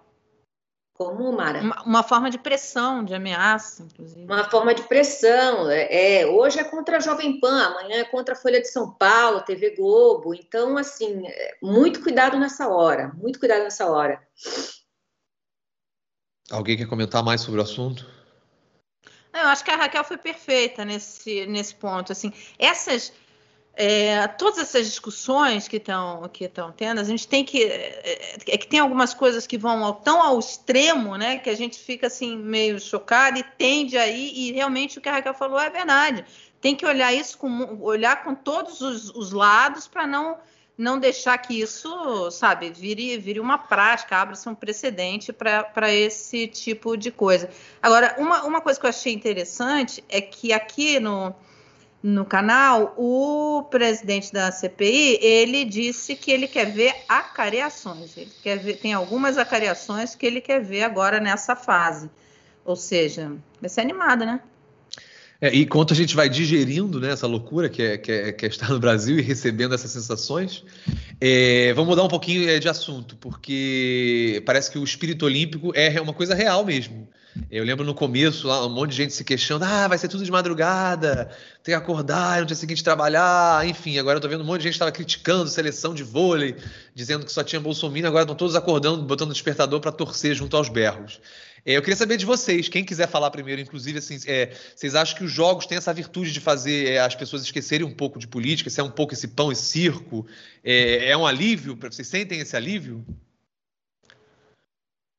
Como, Mara? Uma, uma, forma de pressão, de ameaça, inclusive. Uma forma de pressão. É, é, hoje é contra a Jovem Pan, amanhã é contra a Folha de São Paulo, TV Globo. Então, assim, é, muito cuidado nessa hora, muito cuidado nessa hora. Alguém quer comentar mais sobre o assunto? Eu acho que a Raquel foi perfeita nesse, nesse ponto. Assim, essas é, todas essas discussões que estão que estão tendo, a gente tem que é, é, que tem algumas coisas que vão tão ao extremo, né, que a gente fica assim meio chocado e tende aí e realmente o que a Raquel falou é verdade. Tem que olhar isso com olhar com todos os, os lados para não não deixar que isso, sabe, vire, vire uma prática, abra-se um precedente para esse tipo de coisa. Agora, uma, uma coisa que eu achei interessante é que aqui no, no canal, o presidente da CPI, ele disse que ele quer ver acareações. Ele quer ver, tem algumas acareações que ele quer ver agora nessa fase. Ou seja, vai ser animada, né? É, e enquanto a gente vai digerindo né, essa loucura que é, que, é, que é estar no Brasil e recebendo essas sensações, é, vamos mudar um pouquinho é, de assunto, porque parece que o espírito olímpico é uma coisa real mesmo. Eu lembro no começo, lá, um monte de gente se questionando: ah, vai ser tudo de madrugada, tem que acordar, no dia seguinte trabalhar, enfim. Agora eu tô vendo um monte de gente estava criticando seleção de vôlei, dizendo que só tinha Bolsonaro, agora estão todos acordando, botando despertador para torcer junto aos berros. É, eu queria saber de vocês, quem quiser falar primeiro, inclusive, assim, é, vocês acham que os jogos têm essa virtude de fazer é, as pessoas esquecerem um pouco de política, se é um pouco esse pão e circo? É, é um alívio? Vocês sentem esse alívio?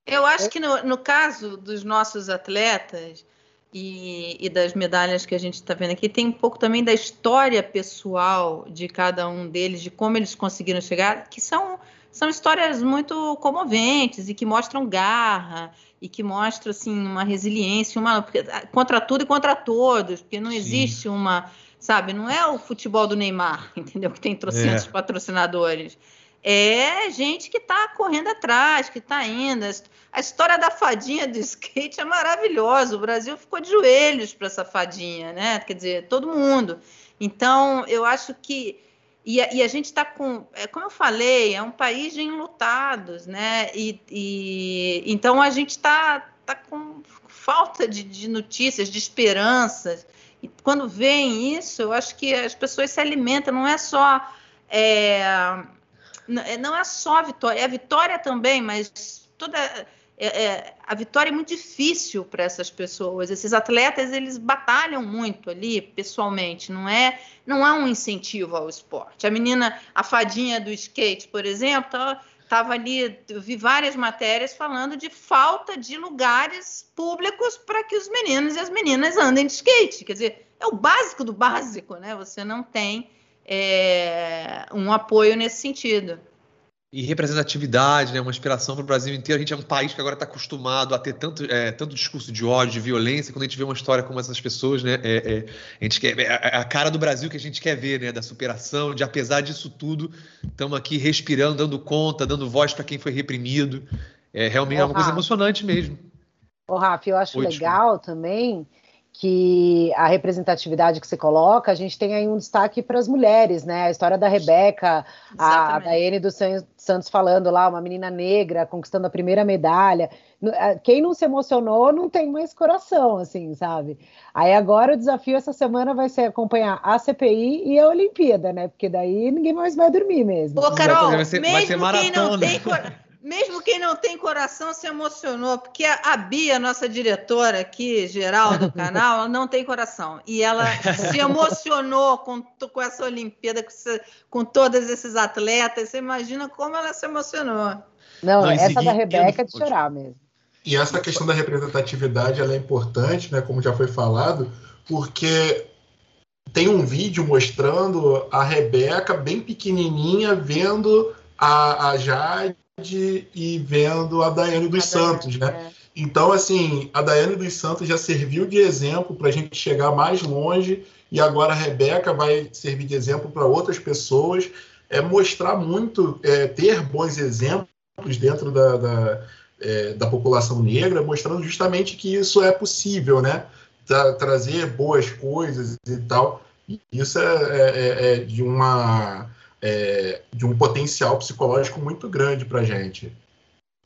Eu acho que no, no caso dos nossos atletas e, e das medalhas que a gente está vendo aqui, tem um pouco também da história pessoal de cada um deles, de como eles conseguiram chegar, que são são histórias muito comoventes e que mostram garra e que mostram assim uma resiliência, uma ah, contra tudo e contra todos, porque não Sim. existe uma, sabe, não é o futebol do Neymar, entendeu? Que tem trocentos é. patrocinadores. É gente que está correndo atrás, que está indo. A história da fadinha do skate é maravilhosa. O Brasil ficou de joelhos para essa fadinha, né? Quer dizer, todo mundo. Então, eu acho que e a, e a gente está com, é, como eu falei, é um país de enlutados, né? E, e então a gente está tá com falta de, de, notícias, de esperanças. E quando vem isso, eu acho que as pessoas se alimentam, não é só. É, não é só a vitória, é a vitória também, mas toda é, é, a vitória é muito difícil para essas pessoas. Esses atletas eles batalham muito ali pessoalmente. Não é não há um incentivo ao esporte. A menina, a fadinha do skate, por exemplo, estava ali. Eu vi várias matérias falando de falta de lugares públicos para que os meninos e as meninas andem de skate. Quer dizer, é o básico do básico, né? Você não tem é, um apoio nesse sentido e representatividade, né, uma inspiração para o Brasil inteiro. A gente é um país que agora está acostumado a ter tanto, é, tanto discurso de ódio, de violência. Quando a gente vê uma história como essas pessoas, né, é, é, a gente quer é a cara do Brasil que a gente quer ver, né, da superação, de apesar disso tudo, estamos aqui respirando, dando conta, dando voz para quem foi reprimido. É realmente Ô, é uma coisa emocionante mesmo. Ô, Rafa, eu acho Oi, legal também que a representatividade que você coloca, a gente tem aí um destaque para as mulheres, né? A história da Rebeca, a, a Daiane dos Santos falando lá, uma menina negra conquistando a primeira medalha. Quem não se emocionou não tem mais coração, assim, sabe? Aí agora o desafio essa semana vai ser acompanhar a CPI e a Olimpíada, né? Porque daí ninguém mais vai dormir mesmo. Ô, Carol, vai ser, mesmo vai ser quem não tem mesmo quem não tem coração se emocionou, porque a, Bia, nossa diretora aqui, geral do canal, não tem coração. E ela se emocionou com, com essa Olimpíada, com, com todos esses atletas. Você imagina como ela se emocionou. Não, não essa da Rebeca é de chorar mesmo. E essa questão da representatividade ela é importante, né, como já foi falado, porque tem um vídeo mostrando a Rebeca bem pequenininha vendo a, a Jade e vendo a Daiane dos a Santos, Daiane, né? É. Então, assim, a Daiane dos Santos já serviu de exemplo para a gente chegar mais longe e agora a Rebeca vai servir de exemplo para outras pessoas. É mostrar muito, é, ter bons exemplos dentro da, da, é, da, população negra, mostrando justamente que isso é possível, né? Tra trazer boas coisas e tal. Isso é, é, é de uma é, de um potencial psicológico muito grande para a gente.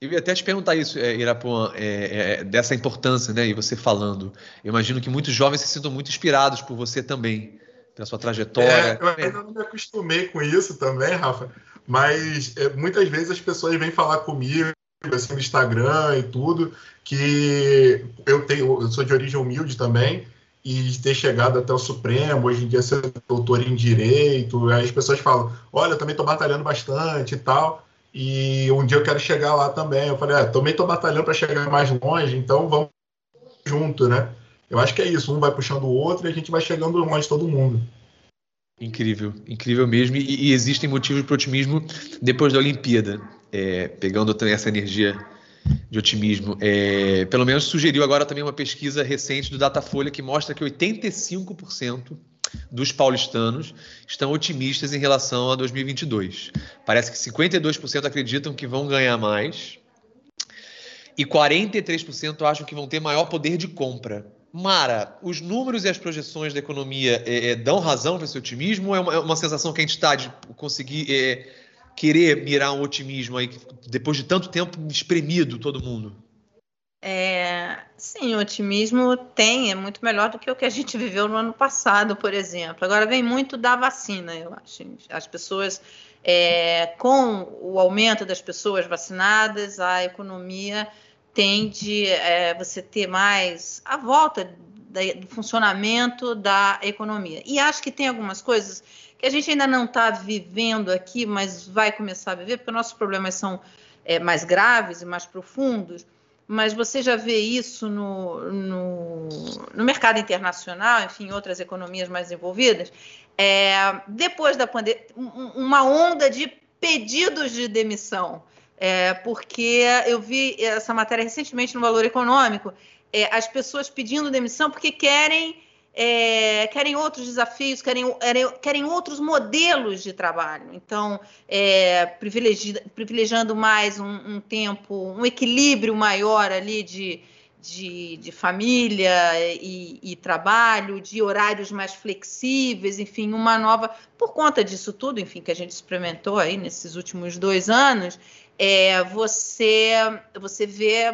Eu ia até te perguntar isso, é, Irapuã, é, é, dessa importância, né? E você falando. Eu imagino que muitos jovens se sintam muito inspirados por você também, pela sua trajetória. É, eu ainda não me acostumei com isso também, Rafa, mas é, muitas vezes as pessoas vêm falar comigo assim, no Instagram e tudo, que eu tenho, eu sou de origem humilde também, e ter chegado até o Supremo, hoje em dia ser doutor em Direito, aí as pessoas falam, olha, eu também estou batalhando bastante e tal, e um dia eu quero chegar lá também. Eu falei, é, também estou batalhando para chegar mais longe, então vamos junto, né? Eu acho que é isso, um vai puxando o outro e a gente vai chegando longe todo mundo. Incrível, incrível mesmo. E, e existem motivos para otimismo depois da Olimpíada, é, pegando essa energia de otimismo. É, pelo menos sugeriu agora também uma pesquisa recente do Datafolha que mostra que 85% dos paulistanos estão otimistas em relação a 2022. Parece que 52% acreditam que vão ganhar mais e 43% acham que vão ter maior poder de compra. Mara, os números e as projeções da economia é, é, dão razão para esse otimismo ou é uma, é uma, sensação que a gente está de conseguir é, querer mirar um otimismo aí, depois de tanto tempo espremido todo mundo? É, sim, o otimismo tem, é muito melhor do que o que a gente viveu no ano passado, por exemplo. Agora vem muito da vacina, eu acho. As pessoas, é, com o aumento das pessoas vacinadas, a economia tende é, você ter mais a volta do funcionamento da economia. E acho que tem algumas coisas que a gente ainda não está vivendo aqui, mas vai começar a viver, porque nossos problemas são é, mais graves e mais profundos. Mas você já vê isso no, no, no mercado internacional, enfim, em outras economias mais envolvidas. É, depois da pandemia, uma onda de pedidos de demissão é, porque eu vi essa matéria recentemente no Valor Econômico, é, as pessoas pedindo demissão porque querem, é, querem outros desafios, querem, querem outros modelos de trabalho. Então, é, privilegi, privilegiando mais um, um, tempo, um equilíbrio maior ali de, de, de família e, e, trabalho, de horários mais flexíveis, enfim, uma nova. Por conta disso tudo, enfim, que a gente experimentou aí nesses últimos dois anos, é, você você vê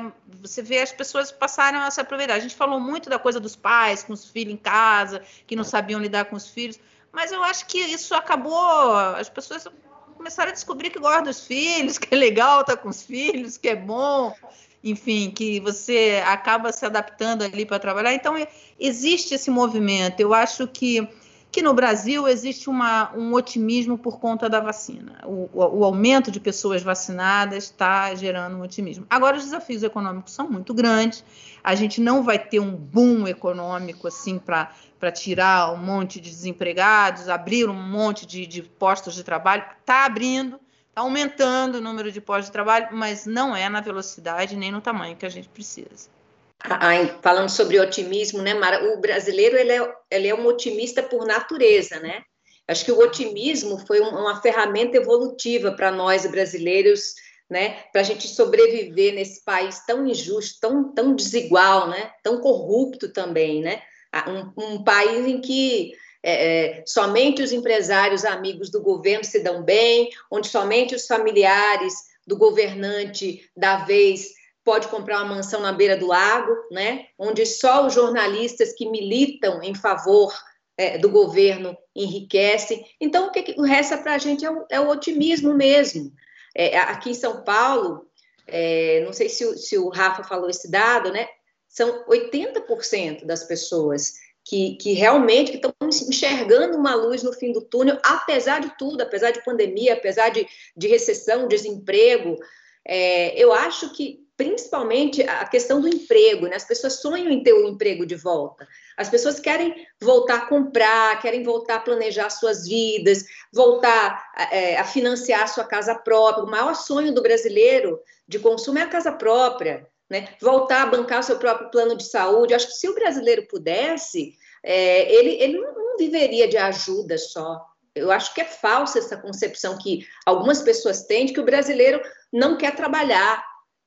você vê as pessoas passarem a se aproveitar. A gente falou muito da coisa dos pais com os filhos em casa, que não sabiam lidar com os filhos, mas eu acho que isso acabou. As pessoas começaram a descobrir que gostam dos filhos, que é legal estar com os filhos, que é bom, enfim, que você acaba se adaptando ali para trabalhar. Então existe esse movimento. Eu acho que que no Brasil existe uma, um otimismo por conta da vacina. O, o, aumento de pessoas vacinadas está gerando um otimismo. Agora, os desafios econômicos são muito grandes. A gente não vai ter um boom econômico assim para tirar um monte de desempregados, abrir um monte de, de postos de trabalho. Está abrindo, está aumentando o número de postos de trabalho, mas não é na velocidade nem no tamanho que a gente precisa falando sobre otimismo, né, Mara? O brasileiro ele é, ele é um otimista por natureza, né? Acho que o otimismo foi uma ferramenta evolutiva para nós brasileiros, né? Para a gente sobreviver nesse país tão injusto, tão, tão desigual, né? Tão corrupto também, né? Um, um país em que é, é, somente os empresários amigos do governo se dão bem, onde somente os familiares do governante da vez pode comprar uma mansão na beira do lago, né? onde só os jornalistas que militam em favor é, do governo enriquecem. Então, o que, que resta para a gente é o, é o, otimismo mesmo. É, aqui em São Paulo, é, não sei se o, se o Rafa falou esse dado, né? são 80% das pessoas que, que realmente estão enxergando uma luz no fim do túnel, apesar de tudo, apesar de pandemia, apesar de, de recessão, desemprego. É, eu acho que principalmente a questão do emprego, né? As pessoas sonham em ter o emprego de volta. As pessoas querem voltar a comprar, querem voltar a planejar suas vidas, voltar é, a financiar a sua casa própria. O maior sonho do brasileiro de consumo é a casa própria, né? Voltar a bancar o seu próprio plano de saúde. Acho que se o brasileiro pudesse, é, ele, ele não viveria de ajuda só. Eu acho que é falsa essa concepção que algumas pessoas têm de que o brasileiro não quer trabalhar,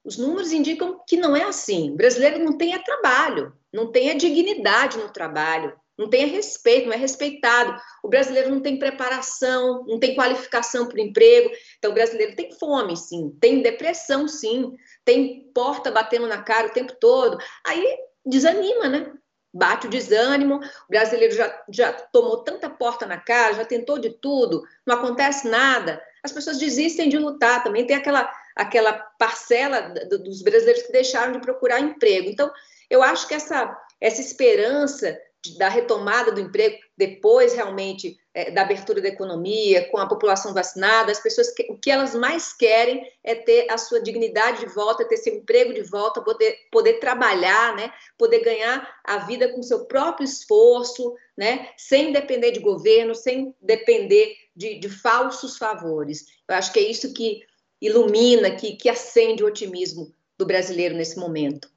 os números indicam que não é assim. O brasileiro não tem trabalho, não tem a dignidade no trabalho, não tem respeito, não é respeitado. O brasileiro não tem preparação, não tem qualificação para o emprego. Então, o brasileiro tem fome, sim, tem depressão, sim, tem porta batendo na cara o tempo todo. Aí desanima, né? Bate o desânimo, o brasileiro já, já tomou tanta porta na cara, já tentou de tudo, não acontece nada. As pessoas desistem de lutar também. Tem aquela aquela parcela dos brasileiros que deixaram de procurar emprego. Então, eu acho que essa, essa esperança da retomada do emprego depois realmente é, da abertura da economia, com a população vacinada, as pessoas que, o que elas mais querem é ter a sua dignidade de volta, ter seu emprego de volta, poder, poder trabalhar, né, poder ganhar a vida com seu próprio esforço, né, sem depender de governo, sem depender de, de falsos favores. Eu acho que é isso que ilumina, que, que acende o otimismo do brasileiro nesse momento.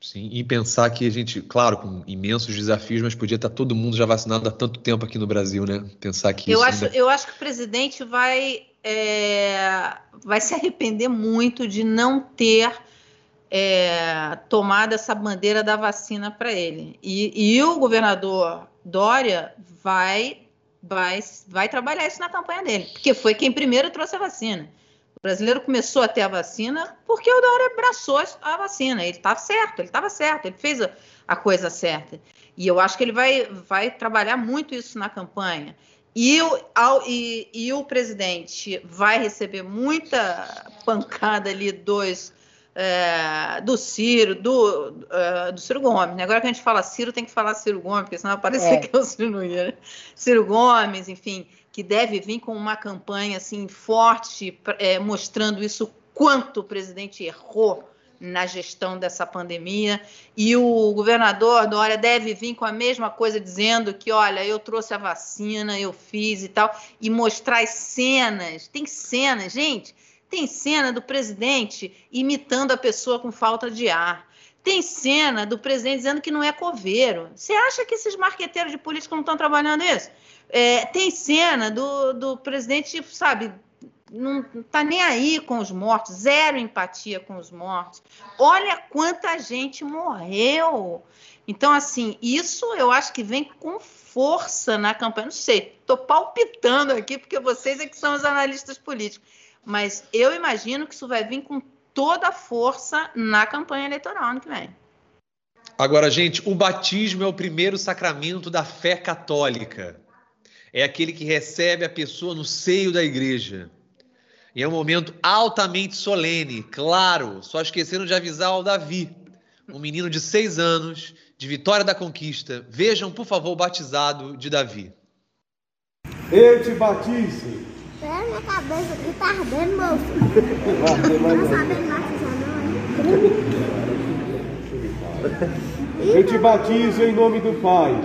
Sim, e pensar que a gente, claro, com imensos desafios, mas podia estar todo mundo já vacinado há tanto tempo aqui no Brasil, né? Pensar que eu acho, ainda... eu acho que o presidente vai é, vai se arrepender muito de não ter é, tomado essa bandeira da vacina para ele. E, e, o governador Dória vai vai vai trabalhar isso na campanha dele, porque foi quem primeiro trouxe a vacina. O brasileiro começou a ter a vacina porque o Dória abraçou a vacina. Ele estava certo, ele estava certo, ele fez a, a, coisa certa. E eu acho que ele vai, vai trabalhar muito isso na campanha. E o, ao, e, e o presidente vai receber muita pancada ali dos, é, do Ciro, do, uh, do Ciro Gomes. Né? Agora que a gente fala Ciro, tem que falar Ciro Gomes, porque senão vai parecer é. que é o Ciro Nogueira. Ciro Gomes, enfim que deve vir com uma campanha assim forte, é, mostrando isso quanto o presidente errou na gestão dessa pandemia. E o governador Dória deve vir com a mesma coisa, dizendo que, olha, eu trouxe a vacina, eu fiz e tal, e mostrar as cenas. Tem cenas, gente, tem cena do presidente imitando a pessoa com falta de ar. Tem cena do presidente dizendo que não é coveiro. Você acha que esses marqueteiros de política não estão trabalhando isso? É, tem cena do, do presidente, sabe, não está nem aí com os mortos, zero empatia com os mortos. Olha quanta gente morreu. Então, assim, isso eu acho que vem com força na campanha. Não sei, estou palpitando aqui, porque vocês é que são os analistas políticos. Mas eu imagino que isso vai vir com toda a força na campanha eleitoral ano que vem. Agora, gente, o batismo é o primeiro sacramento da fé católica é aquele que recebe a pessoa no seio da igreja. E é um momento altamente solene, claro, só esqueceram de avisar ao Davi, um menino de seis anos, de Vitória da Conquista. Vejam, por favor, o batizado de Davi. Eu te batizo. Minha cabeça aqui tá ardendo, moço. Não sabendo batizar, não, Eu te batizo em nome do Pai.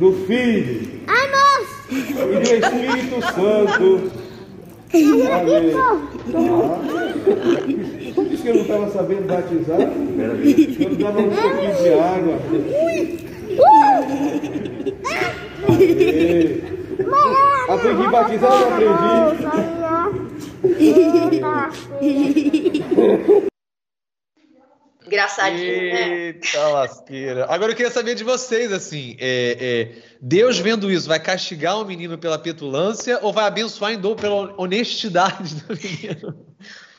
Do Filho Ai, e do Espírito Santo. Amém. Por isso que eu não estava sabendo batizar? Eu dava um pouquinho de água. Amém. Aprendi a batizar ou aprendi? Engraçadinho, né? Eita lasqueira. Agora eu queria saber de vocês, assim, é, é, Deus vendo isso, vai castigar o menino pela petulância ou vai abençoar em dor pela honestidade do menino?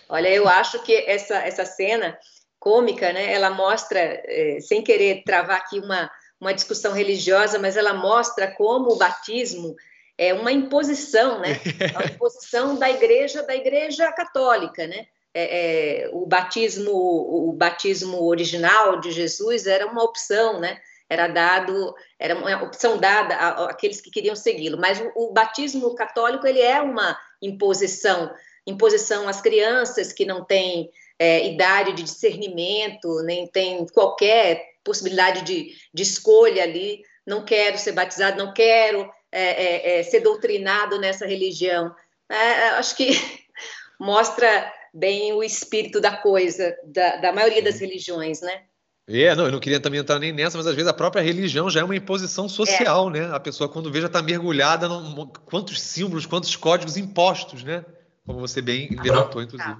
Olha, eu acho que essa, essa cena cômica, né, ela mostra, é, sem querer travar aqui uma, uma discussão religiosa, mas ela mostra como o batismo é uma imposição, né? É uma imposição da igreja, da igreja católica, né? é, é, o batismo o batismo original de Jesus era uma opção, né? Era dado, era uma opção dada àqueles que queriam segui-lo. Mas o, o, batismo católico ele é uma imposição, imposição às crianças que não têm é, idade de discernimento, nem tem qualquer possibilidade de, de escolha ali. Não quero ser batizado, não quero é, é, é ser doutrinado nessa religião. É, acho que mostra bem o espírito da coisa, da, da maioria das religiões, né? É, não, eu não queria também entrar nem nessa, mas às vezes a própria religião já é uma imposição social, é. né? A pessoa, quando vê, já está mergulhada em quantos símbolos, quantos códigos impostos, né? Como você bem levantou, inclusive.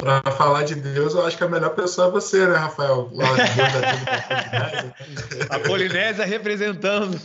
Para falar de Deus, eu acho que a melhor pessoa é você, né, Rafael? Lá, da Polinésia. A Polinésia representando.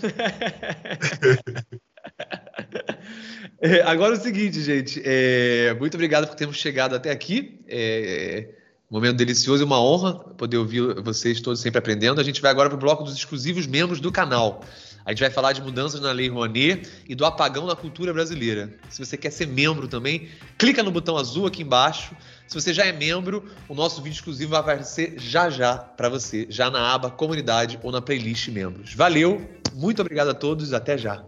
É, agora é o seguinte, gente. É, muito obrigado por termos chegado até aqui. É, momento delicioso e uma honra poder ouvir vocês todos sempre aprendendo. A gente vai agora para o bloco dos exclusivos membros do canal. A gente vai falar de mudanças na Lei Rouanet e do apagão na cultura brasileira. Se você quer ser membro também, clica no botão azul aqui embaixo. Se você já é membro, o nosso vídeo exclusivo vai aparecer já já para você, já na aba comunidade ou na playlist membros. Valeu, muito obrigado a todos, até já.